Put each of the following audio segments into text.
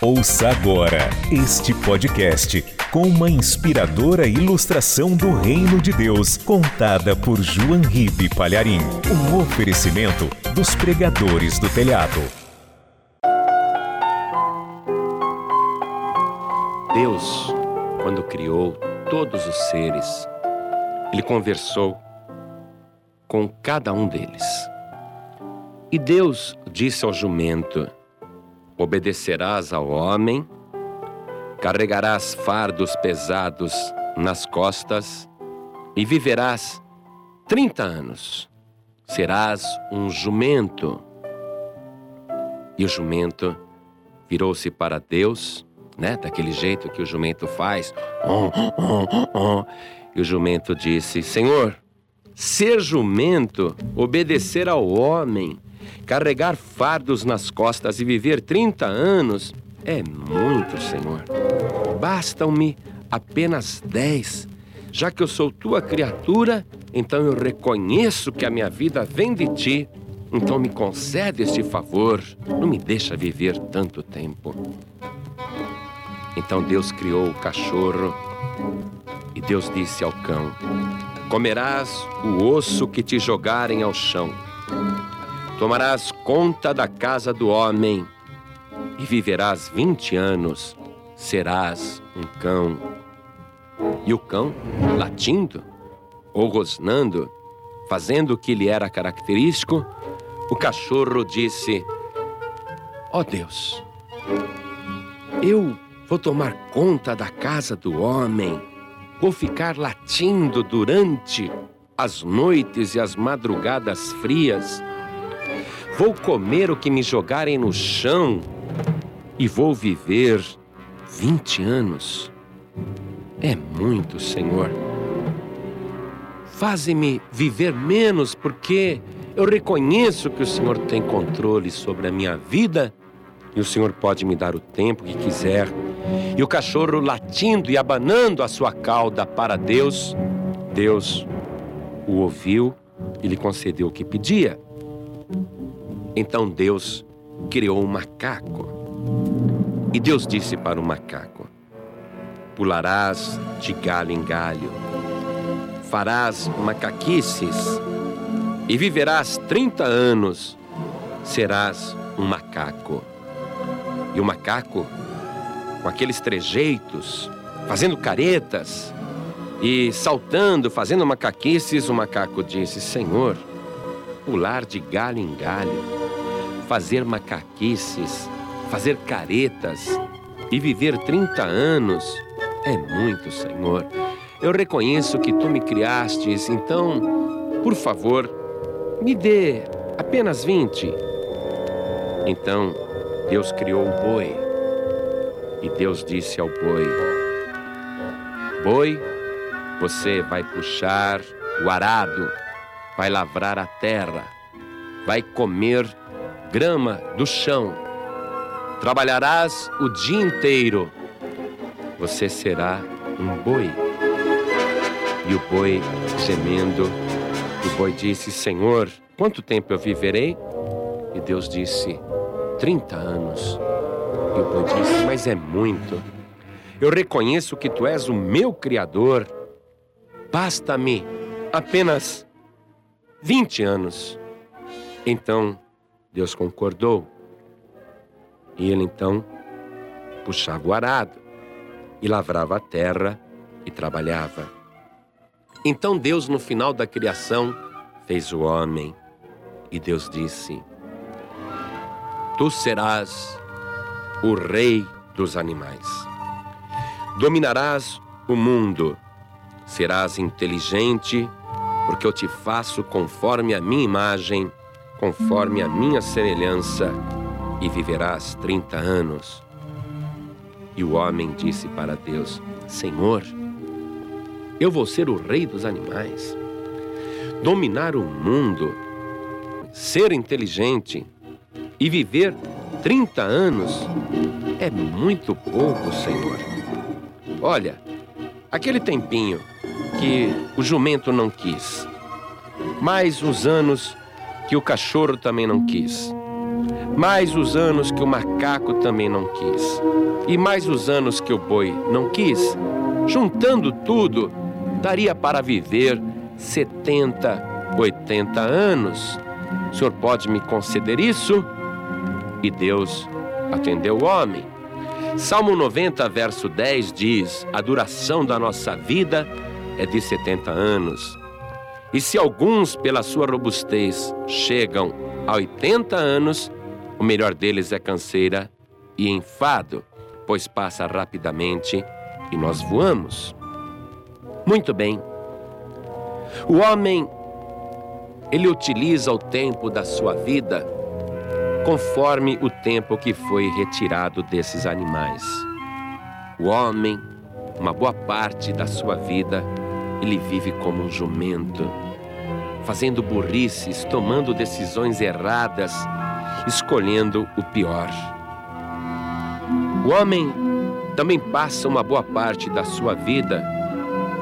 Ouça agora este podcast com uma inspiradora ilustração do Reino de Deus, contada por João Ribe Palharim. Um oferecimento dos pregadores do telhado. Deus, quando criou todos os seres, ele conversou com cada um deles. E Deus disse ao jumento: Obedecerás ao homem, carregarás fardos pesados nas costas e viverás trinta anos. Serás um jumento. E o jumento virou-se para Deus, né? Daquele jeito que o jumento faz. Oh, oh, oh, e o jumento disse: Senhor, ser jumento, obedecer ao homem, carregar fardos nas costas e viver 30 anos é muito, Senhor. Bastam-me apenas 10. Já que eu sou tua criatura, então eu reconheço que a minha vida vem de ti. Então me concede este favor, não me deixa viver tanto tempo. Então Deus criou o cachorro e Deus disse ao cão: Comerás o osso que te jogarem ao chão. Tomarás conta da casa do homem e viverás vinte anos. Serás um cão. E o cão, latindo ou rosnando, fazendo o que lhe era característico, o cachorro disse: Ó oh Deus, eu vou tomar conta da casa do homem, vou ficar latindo durante as noites e as madrugadas frias Vou comer o que me jogarem no chão e vou viver 20 anos. É muito, Senhor. Faze-me viver menos, porque eu reconheço que o Senhor tem controle sobre a minha vida e o Senhor pode me dar o tempo que quiser. E o cachorro latindo e abanando a sua cauda para Deus, Deus o ouviu e lhe concedeu o que pedia. Então Deus criou um macaco. E Deus disse para o macaco: Pularás de galho em galho, farás macaquices e viverás trinta anos, serás um macaco. E o macaco, com aqueles trejeitos, fazendo caretas e saltando, fazendo macaquices, o macaco disse: Senhor, pular de galho em galho fazer macaquices, fazer caretas e viver 30 anos é muito, Senhor. Eu reconheço que tu me criastes, então, por favor, me dê apenas 20. Então, Deus criou o boi. E Deus disse ao boi: Boi, você vai puxar o arado, vai lavrar a terra, vai comer grama do chão. Trabalharás o dia inteiro. Você será um boi. E o boi, gemendo, o boi disse: Senhor, quanto tempo eu viverei? E Deus disse: 30 anos. E o boi disse: Mas é muito. Eu reconheço que tu és o meu Criador. Basta-me apenas 20 anos. Então Deus concordou. E ele então puxava o arado e lavrava a terra e trabalhava. Então Deus, no final da criação, fez o homem e Deus disse: Tu serás o rei dos animais. Dominarás o mundo, serás inteligente, porque eu te faço conforme a minha imagem conforme a minha semelhança, e viverás trinta anos. E o homem disse para Deus: Senhor, eu vou ser o rei dos animais, dominar o mundo, ser inteligente e viver trinta anos é muito pouco, Senhor. Olha, aquele tempinho que o jumento não quis, mais os anos que o cachorro também não quis. mais os anos que o macaco também não quis, e mais os anos que o boi não quis, juntando tudo, daria para viver 70, 80 anos. O senhor pode me conceder isso? E Deus atendeu o homem. Salmo 90, verso 10 diz: A duração da nossa vida é de 70 anos. E se alguns, pela sua robustez, chegam a 80 anos, o melhor deles é canseira e enfado, pois passa rapidamente e nós voamos. Muito bem. O homem, ele utiliza o tempo da sua vida conforme o tempo que foi retirado desses animais. O homem, uma boa parte da sua vida, ele vive como um jumento, fazendo burrices, tomando decisões erradas, escolhendo o pior. O homem também passa uma boa parte da sua vida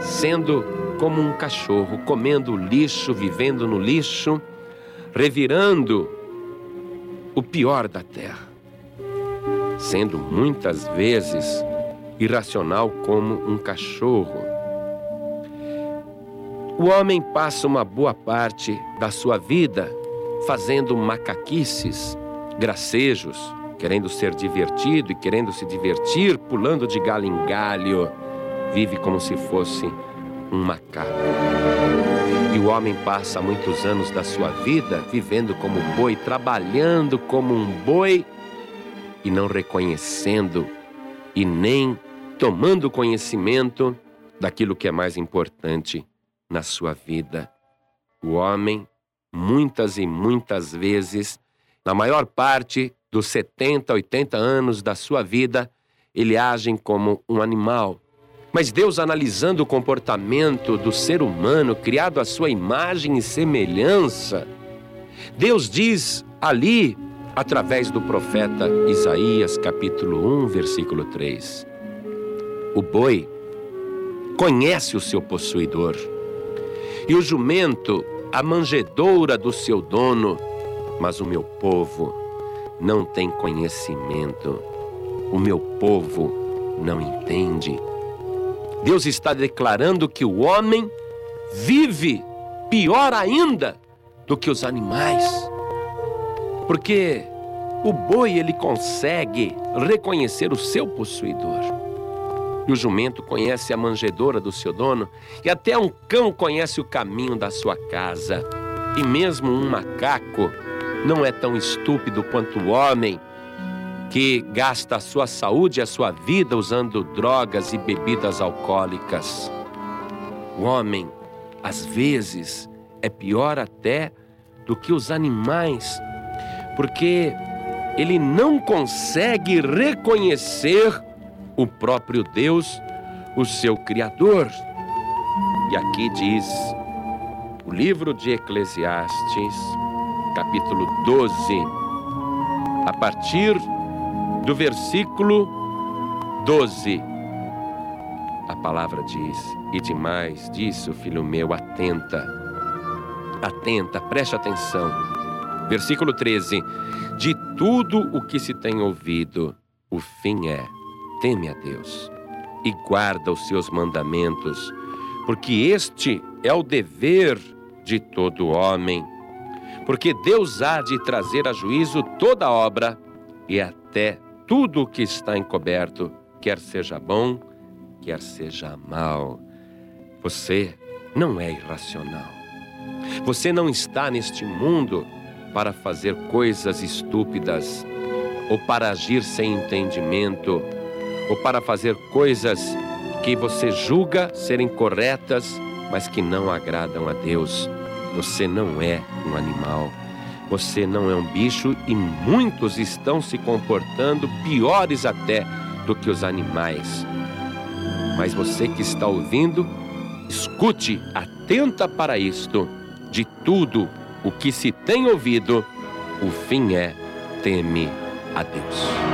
sendo como um cachorro, comendo lixo, vivendo no lixo, revirando o pior da terra, sendo muitas vezes irracional como um cachorro. O homem passa uma boa parte da sua vida fazendo macaquices, gracejos, querendo ser divertido e querendo se divertir, pulando de galho em galho, vive como se fosse um macaco. E o homem passa muitos anos da sua vida vivendo como boi, trabalhando como um boi e não reconhecendo e nem tomando conhecimento daquilo que é mais importante na sua vida. O homem, muitas e muitas vezes, na maior parte dos 70, 80 anos da sua vida, ele age como um animal, mas Deus, analisando o comportamento do ser humano, criado à sua imagem e semelhança, Deus diz ali, através do profeta Isaías, capítulo 1, versículo 3: O boi conhece o seu possuidor, e o jumento a manjedoura do seu dono, mas o meu povo não tem conhecimento, o meu povo não entende. Deus está declarando que o homem vive pior ainda do que os animais. Porque o boi ele consegue reconhecer o seu possuidor. E o jumento conhece a manjedoura do seu dono, e até um cão conhece o caminho da sua casa. E mesmo um macaco não é tão estúpido quanto o homem que gasta a sua saúde e a sua vida usando drogas e bebidas alcoólicas. O homem, às vezes, é pior até do que os animais, porque ele não consegue reconhecer o próprio Deus, o seu Criador. E aqui diz o livro de Eclesiastes, capítulo 12, a partir do versículo 12. A palavra diz: E demais disso, filho meu, atenta, atenta, preste atenção. Versículo 13: De tudo o que se tem ouvido, o fim é: teme a Deus e guarda os seus mandamentos, porque este é o dever de todo homem. Porque Deus há de trazer a juízo toda obra e até tudo o que está encoberto, quer seja bom, quer seja mal. Você não é irracional. Você não está neste mundo para fazer coisas estúpidas, ou para agir sem entendimento, ou para fazer coisas que você julga serem corretas, mas que não agradam a Deus. Você não é um animal. Você não é um bicho e muitos estão se comportando piores até do que os animais. Mas você que está ouvindo, escute, atenta para isto. De tudo o que se tem ouvido, o fim é teme a Deus.